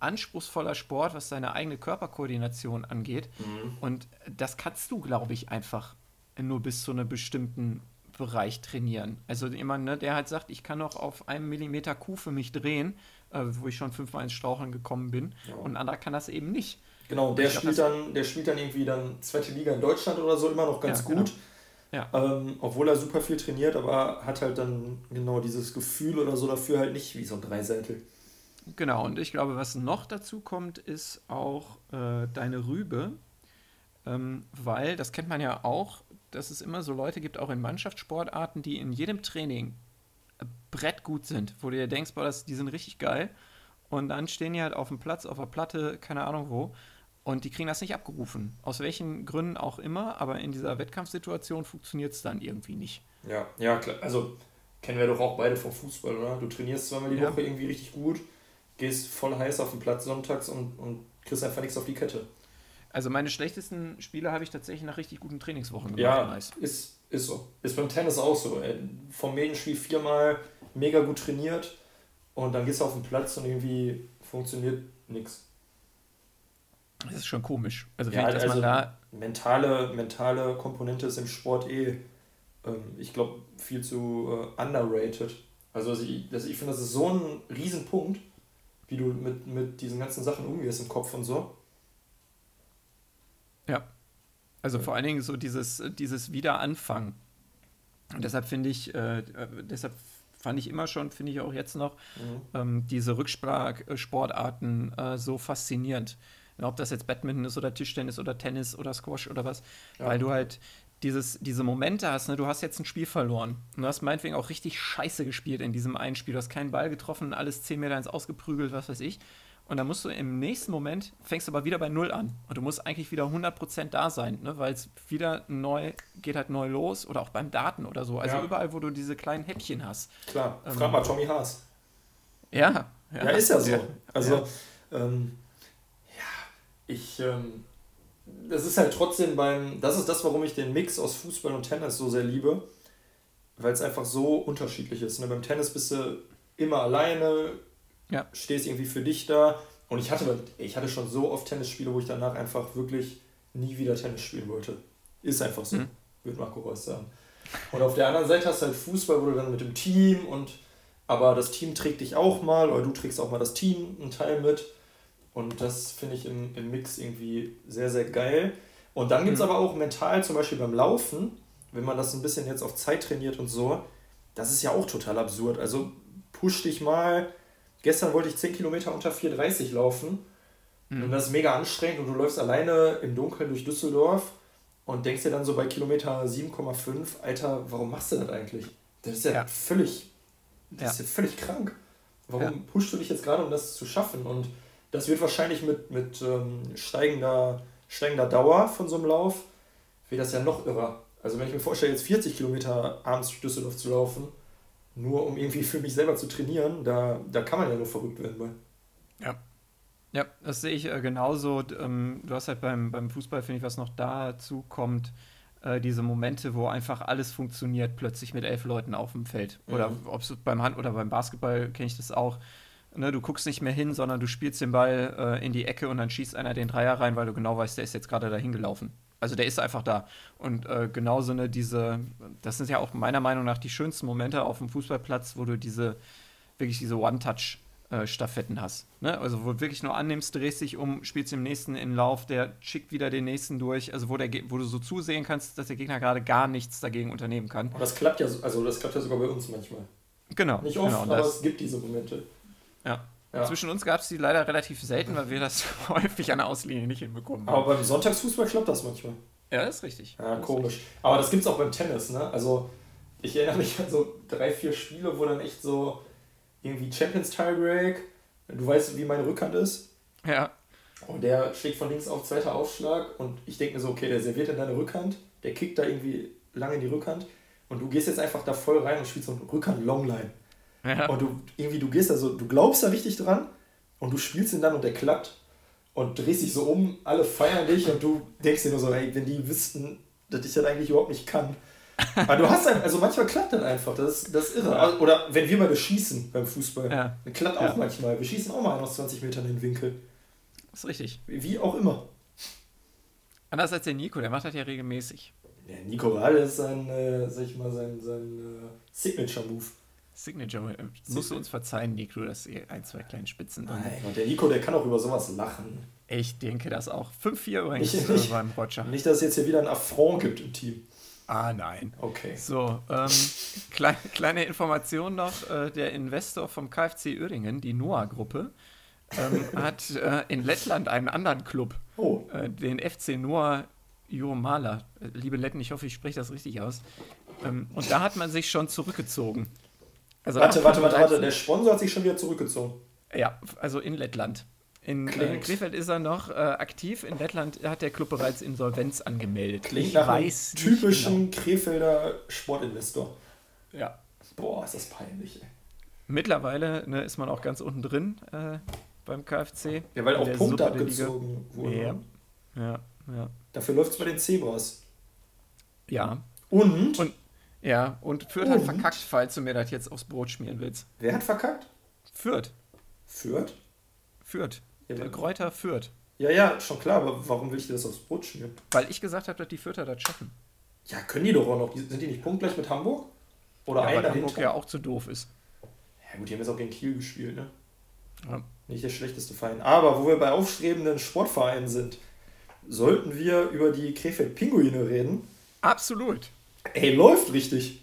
anspruchsvoller Sport, was seine eigene Körperkoordination angeht. Mhm. Und das kannst du, glaube ich, einfach nur bis zu einem bestimmten Bereich trainieren. Also jemand, ne, der halt sagt, ich kann noch auf einem Millimeter Kuh für mich drehen, äh, wo ich schon fünfmal ins Straucheln gekommen bin. Ja. Und ein anderer kann das eben nicht. Genau, der spielt, dann, der spielt dann irgendwie dann zweite Liga in Deutschland oder so immer noch ganz ja, gut. Genau. Ja. Ähm, obwohl er super viel trainiert, aber hat halt dann genau dieses Gefühl oder so dafür halt nicht wie so ein Dreiseitel. Genau, und ich glaube, was noch dazu kommt, ist auch äh, deine Rübe, ähm, weil das kennt man ja auch, dass es immer so Leute gibt, auch in Mannschaftssportarten, die in jedem Training äh, brettgut sind, wo du dir denkst, boah, das, die sind richtig geil. Und dann stehen die halt auf dem Platz, auf der Platte, keine Ahnung wo, und die kriegen das nicht abgerufen. Aus welchen Gründen auch immer, aber in dieser Wettkampfsituation funktioniert es dann irgendwie nicht. Ja, ja, klar. Also kennen wir doch auch beide vom Fußball, oder? Du trainierst zweimal die ja. Woche irgendwie richtig gut gehst voll heiß auf den Platz sonntags und, und kriegst einfach nichts auf die Kette. Also meine schlechtesten Spiele habe ich tatsächlich nach richtig guten Trainingswochen gemacht. Ja, ist, ist so. Ist beim Tennis auch so. Vom Medenspiel viermal mega gut trainiert und dann gehst du auf den Platz und irgendwie funktioniert nichts. Das ist schon komisch. Also, ja, ich, dass also man da mentale, mentale Komponente ist im Sport eh, ähm, ich glaube, viel zu äh, underrated. Also, ich, also ich finde, das ist so ein Riesenpunkt wie du mit, mit diesen ganzen Sachen umgehst im Kopf und so. Ja. Also vor allen Dingen so dieses, dieses Wiederanfangen. Und deshalb finde ich, äh, deshalb fand ich immer schon, finde ich auch jetzt noch, mhm. ähm, diese Rücksportarten äh, so faszinierend. Ob das jetzt Badminton ist oder Tischtennis oder Tennis oder Squash oder was, ja. weil du halt dieses, diese Momente hast, ne? du hast jetzt ein Spiel verloren und du hast meinetwegen auch richtig scheiße gespielt in diesem einen Spiel, du hast keinen Ball getroffen, alles 10 Meter ins Ausgeprügelt, was weiß ich. Und dann musst du im nächsten Moment, fängst du aber wieder bei Null an. Und du musst eigentlich wieder 100% da sein, ne? weil es wieder neu, geht halt neu los. Oder auch beim Daten oder so. Also ja. überall, wo du diese kleinen Häppchen hast. Klar, ähm, frag mal Tommy Haas. Ja. Ja, ja ist ja so. Also, ja, ähm, ja ich, ähm, das ist halt trotzdem beim, das ist das, warum ich den Mix aus Fußball und Tennis so sehr liebe, weil es einfach so unterschiedlich ist. Ne? Beim Tennis bist du immer alleine, ja. stehst irgendwie für dich da. Und ich hatte, ich hatte schon so oft Tennisspiele, wo ich danach einfach wirklich nie wieder Tennis spielen wollte. Ist einfach so, mhm. würde Marco Reus sagen. Und auf der anderen Seite hast du halt Fußball, wo du dann mit dem Team und aber das Team trägt dich auch mal oder du trägst auch mal das Team einen Teil mit. Und das finde ich im, im Mix irgendwie sehr, sehr geil. Und dann gibt es mhm. aber auch mental, zum Beispiel beim Laufen, wenn man das ein bisschen jetzt auf Zeit trainiert und so, das ist ja auch total absurd. Also push dich mal. Gestern wollte ich 10 Kilometer unter 4,30 laufen. Mhm. Und das ist mega anstrengend und du läufst alleine im Dunkeln durch Düsseldorf und denkst dir dann so bei Kilometer 7,5, Alter, warum machst du das eigentlich? Das ist ja, ja. völlig, das ja. ist ja völlig krank. Warum ja. pushst du dich jetzt gerade, um das zu schaffen? Und das wird wahrscheinlich mit, mit ähm, steigender, steigender Dauer von so einem Lauf, wird das ja noch irrer. Also wenn ich mir vorstelle, jetzt 40 Kilometer abends durch Düsseldorf zu laufen, nur um irgendwie für mich selber zu trainieren, da, da kann man ja nur verrückt werden bei. Ja. Ja, das sehe ich äh, genauso. Ähm, du hast halt beim, beim Fußball, finde ich, was noch dazu kommt, äh, diese Momente, wo einfach alles funktioniert, plötzlich mit elf Leuten auf dem Feld. Oder mhm. ob es beim Hand- oder beim Basketball kenne ich das auch Ne, du guckst nicht mehr hin, sondern du spielst den Ball äh, in die Ecke und dann schießt einer den Dreier rein, weil du genau weißt, der ist jetzt gerade dahin gelaufen. Also der ist einfach da. Und äh, genauso eine, diese, das sind ja auch meiner Meinung nach die schönsten Momente auf dem Fußballplatz, wo du diese, wirklich diese One-Touch-Staffetten hast. Ne? Also wo du wirklich nur annimmst, drehst dich um, spielst dem nächsten in Lauf, der schickt wieder den nächsten durch. Also wo, der, wo du so zusehen kannst, dass der Gegner gerade gar nichts dagegen unternehmen kann. Und das klappt ja, also das klappt ja sogar bei uns manchmal. Genau. Nicht oft, genau, aber es gibt diese Momente. Ja. Ja. Zwischen uns gab es die leider relativ selten, weil wir das häufig an der Auslinie nicht hinbekommen. Aber beim Sonntagsfußball klappt das manchmal. Ja, ist richtig. Ja, komisch. Aber das gibt es auch beim Tennis, ne? Also, ich erinnere mich an so drei, vier Spiele, wo dann echt so irgendwie Champions Tiebreak, du weißt, wie meine Rückhand ist. Ja. Und der schlägt von links auf zweiter Aufschlag und ich denke mir so, okay, der serviert in deine Rückhand, der kickt da irgendwie lange in die Rückhand und du gehst jetzt einfach da voll rein und spielst so einen Rückhand-Longline. Ja. Und du irgendwie, du gehst da so, du glaubst da richtig dran und du spielst ihn dann und der klappt und drehst dich so um, alle feiern dich und du denkst dir nur so, hey, wenn die wüssten, dass ich das eigentlich überhaupt nicht kann. Aber du hast dann, also manchmal klappt das einfach, das ist, das ist irre. Ja. Oder wenn wir mal schießen beim Fußball, ja. dann klappt auch manchmal. Wir schießen auch mal aus 20 Metern in den Winkel. Das ist richtig. Wie auch immer. Anders als der Nico, der macht das ja regelmäßig. Der Nico Wahl ist sein, äh, sag ich mal, sein, sein äh, Signature-Move. Signature. Äh, musst du uns verzeihen, Nico, dass ihr ein, zwei kleine Spitzen drin und der Nico, der kann auch über sowas lachen. Ich denke das auch. 5-4 übrigens nicht, nicht, beim Roger. Nicht, dass es jetzt hier wieder ein Affront gibt im Team. Ah, nein. Okay. So, ähm, klein, kleine Information noch: äh, Der Investor vom KfC Uerdingen, die Noah-Gruppe, ähm, hat äh, in Lettland einen anderen Club, oh. äh, den FC Noah Jurmala. Äh, liebe Letten, ich hoffe, ich spreche das richtig aus. Ähm, und da hat man sich schon zurückgezogen. Also warte, warte, warte, warte, der Sponsor hat sich schon wieder zurückgezogen. Ja, also in Lettland. In, in Krefeld ist er noch äh, aktiv. In Lettland hat der Club bereits Insolvenz angemeldet. Klingt ich nach einem typischen genau. Krefelder Sportinvestor. Ja. Boah, ist das peinlich, ey. Mittlerweile ne, ist man auch ganz unten drin äh, beim KfC. Ja, weil auch Punkte abgezogen wurden. Ja. ja, ja. Dafür läuft es bei den Zebras. Ja. Und? Und ja, und Fürth und? hat verkackt, falls du mir das jetzt aufs Brot schmieren willst. Wer hat verkackt? Fürth. Fürth? Fürth. Ja, der Kräuter Fürth. Ja, ja, schon klar, aber warum will ich dir das aufs Brot schmieren? Weil ich gesagt habe, dass die Fürther das schaffen. Ja, können die doch auch noch. Sind die nicht punktgleich mit Hamburg? Oder ja, weil Hamburg ja auch zu doof ist. Ja gut, die haben jetzt auch gegen Kiel gespielt, ne? Ja. Nicht der schlechteste Verein. Aber wo wir bei aufstrebenden Sportvereinen sind, sollten wir über die Krefeld-Pinguine reden. Absolut. Ey, läuft richtig.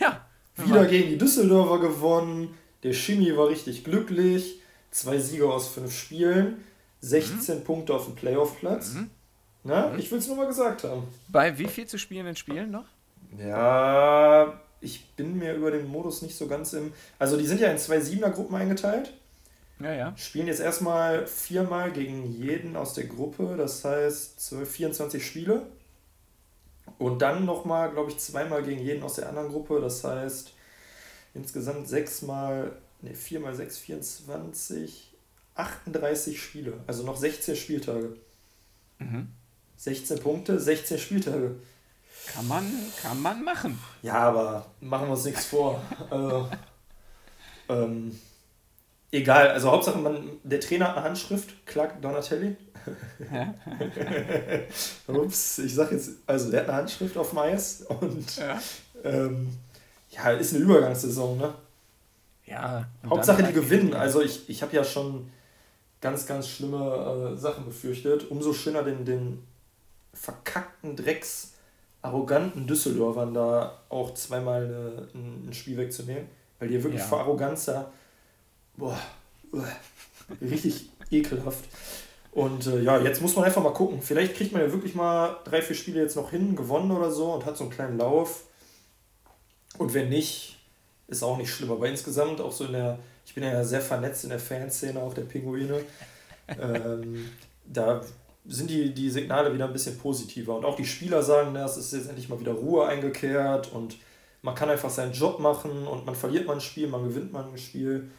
Ja. Wieder gegen die Düsseldorfer gewonnen. Der Schimi war richtig glücklich. Zwei Siege aus fünf Spielen. 16 mhm. Punkte auf dem Playoff-Platz. Mhm. Na, mhm. ich will es nur mal gesagt haben. Bei wie viel zu spielenden Spielen noch? Ja, ich bin mir über den Modus nicht so ganz im. Also, die sind ja in zwei Siebener-Gruppen eingeteilt. Ja, ja. Spielen jetzt erstmal viermal gegen jeden aus der Gruppe, das heißt 12, 24 Spiele. Und dann nochmal, glaube ich, zweimal gegen jeden aus der anderen Gruppe. Das heißt, insgesamt sechsmal, ne, viermal sechs, 24, 38 Spiele. Also noch 16 Spieltage. Mhm. 16 Punkte, 16 Spieltage. Kann man, kann man machen. Ja, aber machen wir uns nichts vor. also, ähm, egal, also Hauptsache, man, der Trainer hat eine Handschrift, Clark Donatelli. Ups, ich sag jetzt, also der hat eine Handschrift auf Mais und ja, ähm, ja ist eine Übergangssaison, ne? Ja. Hauptsache die gewinnen. Also ich, ich habe ja schon ganz, ganz schlimme äh, Sachen befürchtet. Umso schöner den, den verkackten Drecks arroganten Düsseldorfern da auch zweimal eine, ein Spiel wegzunehmen, weil die wirklich ja. vor Arroganz da, boah, richtig ekelhaft. Und äh, ja, jetzt muss man einfach mal gucken. Vielleicht kriegt man ja wirklich mal drei, vier Spiele jetzt noch hin, gewonnen oder so und hat so einen kleinen Lauf. Und wenn nicht, ist auch nicht schlimm. Aber insgesamt auch so in der, ich bin ja sehr vernetzt in der Fanszene auch der Pinguine. ähm, da sind die, die Signale wieder ein bisschen positiver. Und auch die Spieler sagen, es ist jetzt endlich mal wieder Ruhe eingekehrt und man kann einfach seinen Job machen und man verliert mal ein Spiel, man gewinnt mal ein Spiel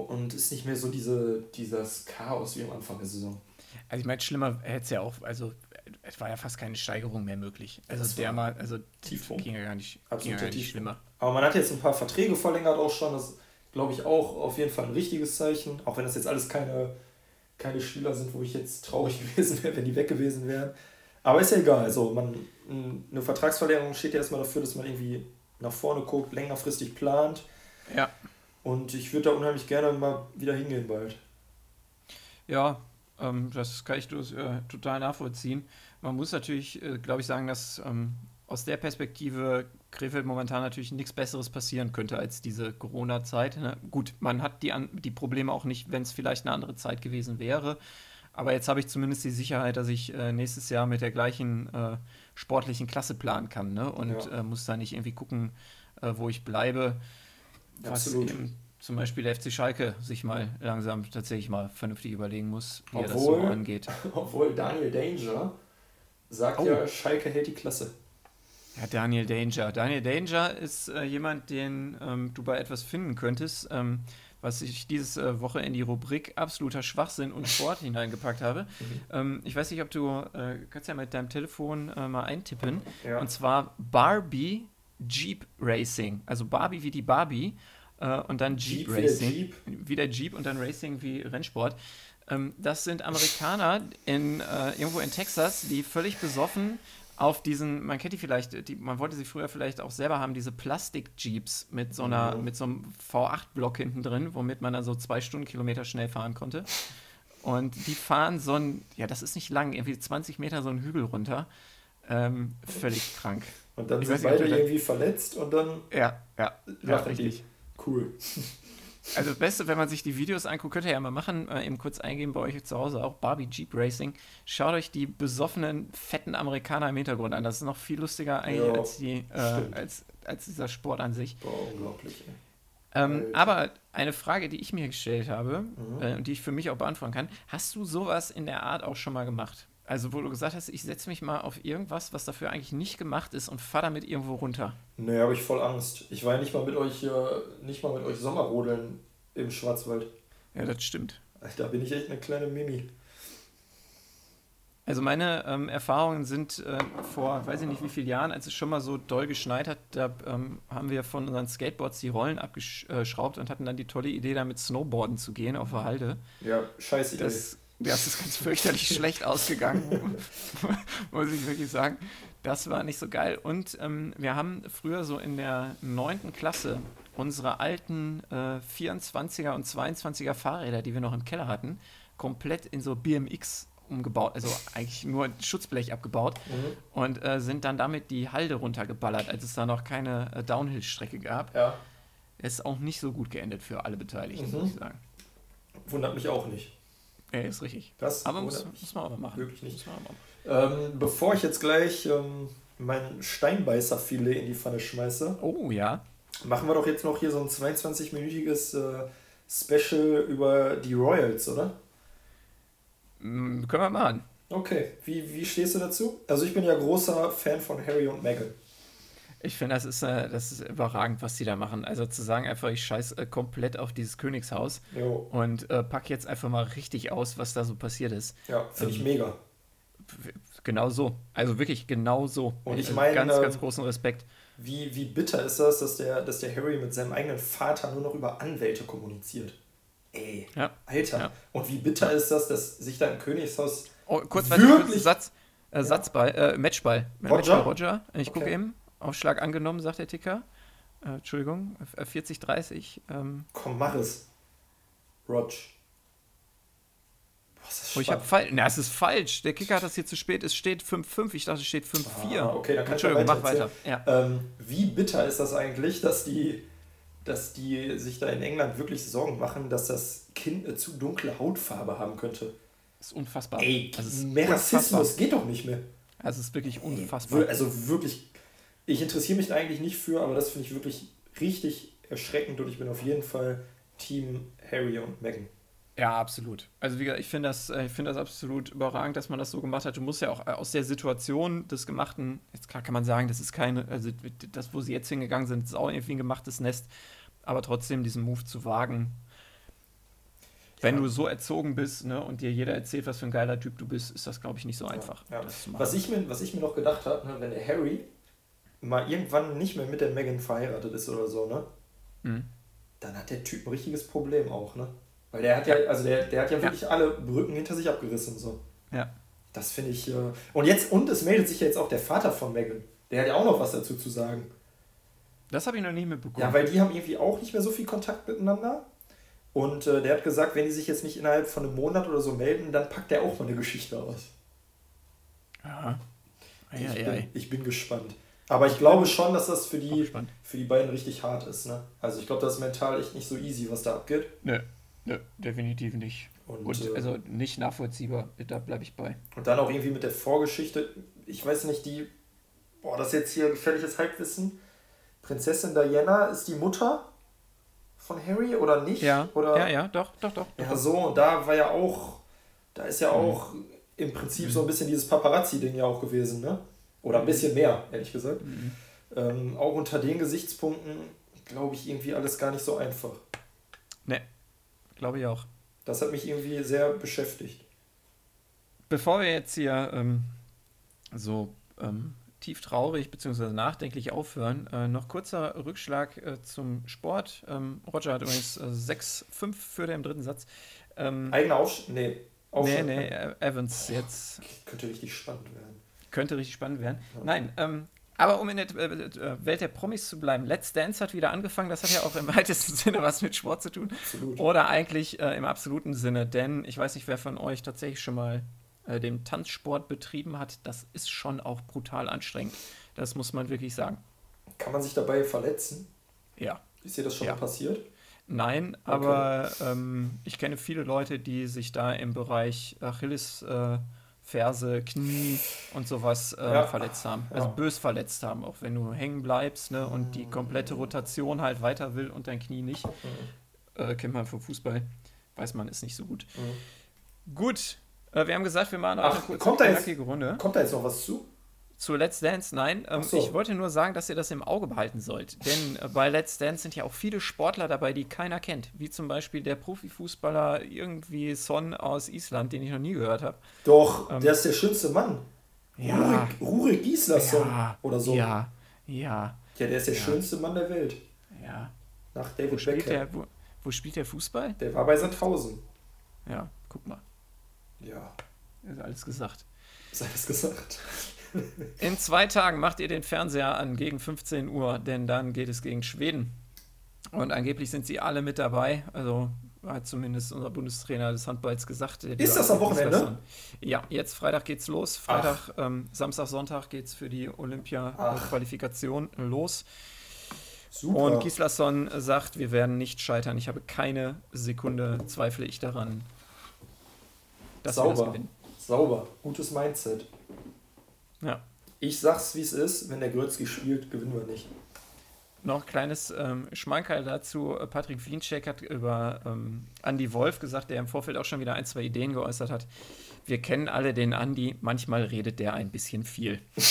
und ist nicht mehr so diese, dieses Chaos wie am Anfang der Saison. Also ich meine, schlimmer hätte es ja auch, also es war ja fast keine Steigerung mehr möglich. Also das der mal, also Tiefpunkt. ging ja gar nicht, ging ja gar nicht schlimmer. Aber man hat jetzt ein paar Verträge verlängert auch schon, das glaube ich auch auf jeden Fall ein richtiges Zeichen, auch wenn das jetzt alles keine, keine Spieler sind, wo ich jetzt traurig gewesen wäre, wenn die weg gewesen wären. Aber ist ja egal. Also man, eine Vertragsverlängerung steht ja erstmal dafür, dass man irgendwie nach vorne guckt, längerfristig plant. Ja. Und ich würde da unheimlich gerne mal wieder hingehen bald. Ja, ähm, das kann ich äh, total nachvollziehen. Man muss natürlich, äh, glaube ich, sagen, dass ähm, aus der Perspektive Krefeld momentan natürlich nichts Besseres passieren könnte als diese Corona-Zeit. Ne? Gut, man hat die, die Probleme auch nicht, wenn es vielleicht eine andere Zeit gewesen wäre. Aber jetzt habe ich zumindest die Sicherheit, dass ich äh, nächstes Jahr mit der gleichen äh, sportlichen Klasse planen kann ne? und ja. äh, muss da nicht irgendwie gucken, äh, wo ich bleibe. Was Absolut. eben zum Beispiel der FC Schalke sich mal langsam tatsächlich mal vernünftig überlegen muss, wie obwohl, er das so angeht. Obwohl Daniel Danger sagt oh. ja, Schalke hält die Klasse. Ja, Daniel Danger. Daniel Danger ist äh, jemand, den ähm, du bei etwas finden könntest, ähm, was ich diese äh, Woche in die Rubrik absoluter Schwachsinn und Sport hineingepackt habe. Mhm. Ähm, ich weiß nicht, ob du, äh, kannst ja mit deinem Telefon äh, mal eintippen. Ja. Und zwar Barbie Jeep Racing. Also Barbie wie die Barbie äh, und dann Jeep, Jeep Racing. Jeep. Wie der Jeep und dann Racing wie Rennsport. Ähm, das sind Amerikaner in, äh, irgendwo in Texas, die völlig besoffen auf diesen, man kennt die vielleicht, die, man wollte sie früher vielleicht auch selber haben, diese Plastik-Jeeps mit so einer, mhm. mit so einem V8-Block hinten drin, womit man dann so zwei Stundenkilometer schnell fahren konnte. Und die fahren so ein, ja, das ist nicht lang, irgendwie 20 Meter so einen Hügel runter. Ähm, völlig krank. Und dann ich sind beide irgendwie verletzt und dann. Ja, ja, ja richtig. Die. Cool. Also das Beste, wenn man sich die Videos anguckt, könnt ihr ja mal machen, äh, eben kurz eingeben bei euch zu Hause, auch Barbie Jeep Racing. Schaut euch die besoffenen, fetten Amerikaner im Hintergrund an. Das ist noch viel lustiger eigentlich ja, als, die, äh, als, als dieser Sport an sich. Boah, unglaublich. Ähm, aber eine Frage, die ich mir gestellt habe mhm. äh, und die ich für mich auch beantworten kann, hast du sowas in der Art auch schon mal gemacht? Also, wo du gesagt hast, ich setze mich mal auf irgendwas, was dafür eigentlich nicht gemacht ist und fahre damit irgendwo runter. Nee, habe ich voll Angst. Ich war ja nicht mal mit euch, äh, nicht mal mit euch Sommerrodeln im Schwarzwald. Ja, das stimmt. Da bin ich echt eine kleine Mimi. Also meine ähm, Erfahrungen sind äh, vor, weiß ich nicht wie vielen Jahren, als es schon mal so doll geschneit hat, da ähm, haben wir von unseren Skateboards die Rollen abgeschraubt und hatten dann die tolle Idee, da mit Snowboarden zu gehen auf der Halde. Ja, scheiße Idee. Das das ist ganz fürchterlich schlecht ausgegangen, muss ich wirklich sagen. Das war nicht so geil. Und ähm, wir haben früher so in der neunten Klasse unsere alten äh, 24er und 22er Fahrräder, die wir noch im Keller hatten, komplett in so BMX umgebaut, also eigentlich nur Schutzblech abgebaut mhm. und äh, sind dann damit die Halde runtergeballert, als es da noch keine äh, Downhill-Strecke gab. Ja. Ist auch nicht so gut geendet für alle Beteiligten, mhm. muss ich sagen. Wundert mich auch nicht. Ja, ist richtig. Das aber muss, muss, man aber machen. Wirklich nicht. Ähm, bevor ich jetzt gleich ähm, mein Steinbeißerfilet in die Pfanne schmeiße. Oh ja. Machen wir doch jetzt noch hier so ein 22-minütiges äh, Special über die Royals, oder? Mhm, können wir machen. Okay, wie, wie stehst du dazu? Also ich bin ja großer Fan von Harry und Meghan. Ich finde, das ist, äh, das ist überragend, was die da machen. Also zu sagen einfach, ich scheiß äh, komplett auf dieses Königshaus jo. und äh, pack jetzt einfach mal richtig aus, was da so passiert ist. Ja, finde ähm, ich mega. Genau so. Also wirklich genau so. Und ich meine, ganz, ganz ähm, großen Respekt. Wie, wie bitter ist das, dass der, dass der Harry mit seinem eigenen Vater nur noch über Anwälte kommuniziert? Ey, ja. Alter. Ja. Und wie bitter ist das, dass sich da im Königshaus oh, kurz, wirklich... Satz, äh, Satzball, äh, Matchball. Roger? Matchball Roger. Ich okay. gucke eben. Aufschlag angenommen, sagt der Ticker. Äh, Entschuldigung, 40, 30. Ähm. Komm, mach es. Rog. Oh, ich habe falsch. Na, es ist falsch. Der Kicker hat das hier zu spät. Es steht 5-5. Ich dachte, es steht 5-4. Ah, okay, dann kann Entschuldigung, mach weiter. Ja. Ähm, wie bitter ist das eigentlich, dass die, dass die sich da in England wirklich Sorgen machen, dass das Kind eine zu dunkle Hautfarbe haben könnte? Das ist unfassbar. Ey, das ist mehr Rassismus geht doch nicht mehr. Also es ist wirklich unfassbar. Also wirklich ich interessiere mich eigentlich nicht für, aber das finde ich wirklich richtig erschreckend und ich bin auf jeden Fall Team Harry und Meghan. Ja, absolut. Also wie gesagt, ich finde das, äh, find das absolut überragend, dass man das so gemacht hat. Du musst ja auch äh, aus der Situation des Gemachten, jetzt klar kann man sagen, das ist keine, also das, wo sie jetzt hingegangen sind, ist auch irgendwie ein gemachtes Nest, aber trotzdem diesen Move zu wagen, wenn ja. du so erzogen bist ne, und dir jeder erzählt, was für ein geiler Typ du bist, ist das, glaube ich, nicht so einfach. Ja, ja. Was, ich mir, was ich mir noch gedacht habe, ne, wenn der Harry mal irgendwann nicht mehr mit der Megan verheiratet ist oder so, ne? Mhm. Dann hat der Typ ein richtiges Problem auch, ne? Weil der hat ja, also der, der hat ja wirklich alle Brücken hinter sich abgerissen, so. Ja. Das finde ich. Äh und jetzt, und es meldet sich ja jetzt auch der Vater von Megan. Der hat ja auch noch was dazu zu sagen. Das habe ich noch nie mitbekommen. Ja, weil die haben irgendwie auch nicht mehr so viel Kontakt miteinander. Und äh, der hat gesagt, wenn die sich jetzt nicht innerhalb von einem Monat oder so melden, dann packt er auch mal eine Geschichte aus. Ja. Ich, bin, ich bin gespannt. Aber ich glaube schon, dass das für die, für die beiden richtig hart ist. Ne? Also ich glaube, das ist mental echt nicht so easy, was da abgeht. Nö, nö definitiv nicht. Und, und äh, also nicht nachvollziehbar, da bleibe ich bei. Und dann auch irgendwie mit der Vorgeschichte, ich weiß nicht, die, boah, das ist jetzt hier gefährliches Halbwissen. Prinzessin Diana ist die Mutter von Harry oder nicht? Ja, oder? ja, ja, doch, doch, doch. Ja, so, und da war ja auch, da ist ja mhm. auch mhm. im Prinzip so ein bisschen dieses Paparazzi-Ding ja auch gewesen, ne? Oder ein mhm. bisschen mehr, ehrlich gesagt. Mhm. Ähm, auch unter den Gesichtspunkten, glaube ich, irgendwie alles gar nicht so einfach. Ne, glaube ich auch. Das hat mich irgendwie sehr beschäftigt. Bevor wir jetzt hier ähm, so ähm, tief traurig bzw. nachdenklich aufhören. Äh, noch kurzer Rückschlag äh, zum Sport. Ähm, Roger hat übrigens äh, 6-5 für den dritten Satz. Ähm, Eigener Aufschlag? Nee. Aufschlag. Nee, nee, Evans jetzt. Könnte richtig spannend werden. Könnte richtig spannend werden. Nein, ähm, aber um in der äh, äh, Welt der Promis zu bleiben, Let's Dance hat wieder angefangen. Das hat ja auch im weitesten Sinne was mit Sport zu tun. Absolut. Oder eigentlich im absoluten Sinne, denn ich weiß nicht, wer von euch tatsächlich schon mal äh, dem Tanzsport betrieben hat, das ist schon auch brutal anstrengend. Das muss man wirklich sagen. Kann man sich dabei verletzen? Ja. Ist dir das schon ja. mal passiert? Nein, okay. aber ähm, ich kenne viele Leute, die sich da im Bereich Achilles. Äh, Ferse, Knie und sowas äh, ja. verletzt haben. Also ja. bös verletzt haben, auch wenn du hängen bleibst ne, und die komplette Rotation halt weiter will und dein Knie nicht. Mhm. Äh, kennt man vom Fußball, weiß man, ist nicht so gut. Mhm. Gut, äh, wir haben gesagt, wir machen Ach, eine kurze, kommt da jetzt, Runde. Kommt da jetzt noch was zu? Zu Let's Dance? Nein. Ähm, so. Ich wollte nur sagen, dass ihr das im Auge behalten sollt. Denn äh, bei Let's Dance sind ja auch viele Sportler dabei, die keiner kennt. Wie zum Beispiel der Profifußballer irgendwie Son aus Island, den ich noch nie gehört habe. Doch, ähm, der ist der schönste Mann. Ja. Rurik, Rurik Gislason ja, oder so. Ja, ja. Ja, der ist der ja. schönste Mann der Welt. Ja. Nach David wo spielt Beckham. Der, wo, wo spielt der Fußball? Der war bei Sandhausen. Ja, guck mal. Ja. Ist alles gesagt. Ist alles gesagt. In zwei Tagen macht ihr den Fernseher an gegen 15 Uhr, denn dann geht es gegen Schweden. Und angeblich sind sie alle mit dabei. Also hat zumindest unser Bundestrainer des Handballs gesagt. Ist das am Wochenende? Ja, jetzt Freitag geht's los. Freitag, ähm, Samstag, Sonntag geht's für die Olympia-Qualifikation los. Super. Und Gislason sagt, wir werden nicht scheitern. Ich habe keine Sekunde, zweifle ich daran, dass Sauber. wir das gewinnen. Sauber. Gutes Mindset. Ja. Ich sag's, wie es ist. Wenn der Grötzky spielt, gewinnen wir nicht. Noch ein kleines ähm, Schmankerl dazu. Patrick Wiencheck hat über ähm, Andy Wolf gesagt, der im Vorfeld auch schon wieder ein, zwei Ideen geäußert hat. Wir kennen alle den Andy. Manchmal redet der ein bisschen viel. das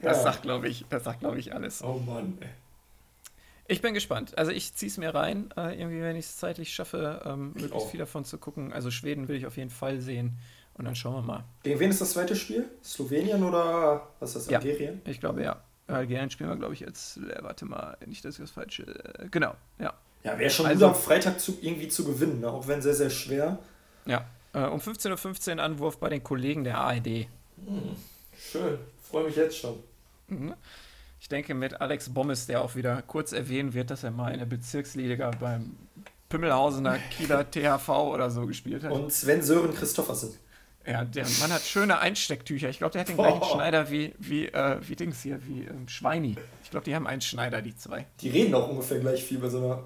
ja. sagt, glaube ich, das sagt, glaube ich, alles. Oh Mann, ey. Ich bin gespannt. Also ich ziehe es mir rein, äh, irgendwie, wenn ich es zeitlich schaffe, ähm, möglichst viel davon zu gucken. Also Schweden will ich auf jeden Fall sehen. Und dann schauen wir mal. Gegen wen ist das zweite Spiel? Slowenien oder was ist das? Algerien? Ja, ich glaube ja. Algerien spielen wir, glaube ich, jetzt. Äh, warte mal, nicht, dass ich das falsche. Äh, genau, ja. Ja, wäre schon also, gut am Freitag zu, irgendwie zu gewinnen, ne? auch wenn sehr, sehr schwer. Ja. Äh, um 15.15 Uhr Anwurf bei den Kollegen der ARD. Hm, schön. Freue mich jetzt schon. Mhm. Ich denke mit Alex Bommes, der auch wieder kurz erwähnen wird, dass er mal in der Bezirksliga beim Pimmelhausener Kieler THV oder so gespielt hat. Und Sven Sören Christoffersen. Ja, der Mann hat schöne Einstecktücher. Ich glaube, der hat den gleichen oh. Schneider wie, wie, äh, wie Dings hier, wie ähm, Schweini. Ich glaube, die haben einen Schneider, die zwei. Die reden auch ungefähr gleich viel bei so einer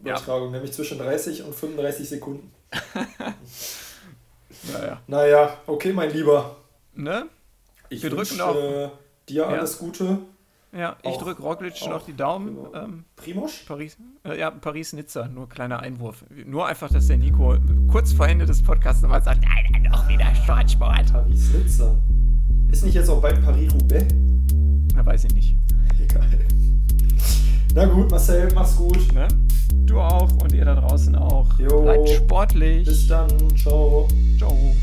Übertragung, ja. nämlich zwischen 30 und 35 Sekunden. naja. Naja, okay, mein Lieber. Ne? Ich Wir drücken auch. Äh, dir alles ja. Gute. Ja, ich drücke Roglic noch die Daumen. Ähm, Primosch? Paris, äh, ja, Paris-Nizza, nur kleiner Einwurf. Nur einfach, dass der Nico kurz vor Ende des Podcasts nochmal sagt, nein, doch wieder Sportsport. Paris-Nizza. Ist nicht jetzt auch bald Paris-Roubaix? Na, weiß ich nicht. Egal. Na gut, Marcel, mach's gut. Ne? Du auch und ihr da draußen auch. Jo. Bleibt sportlich. Bis dann. Ciao. Ciao.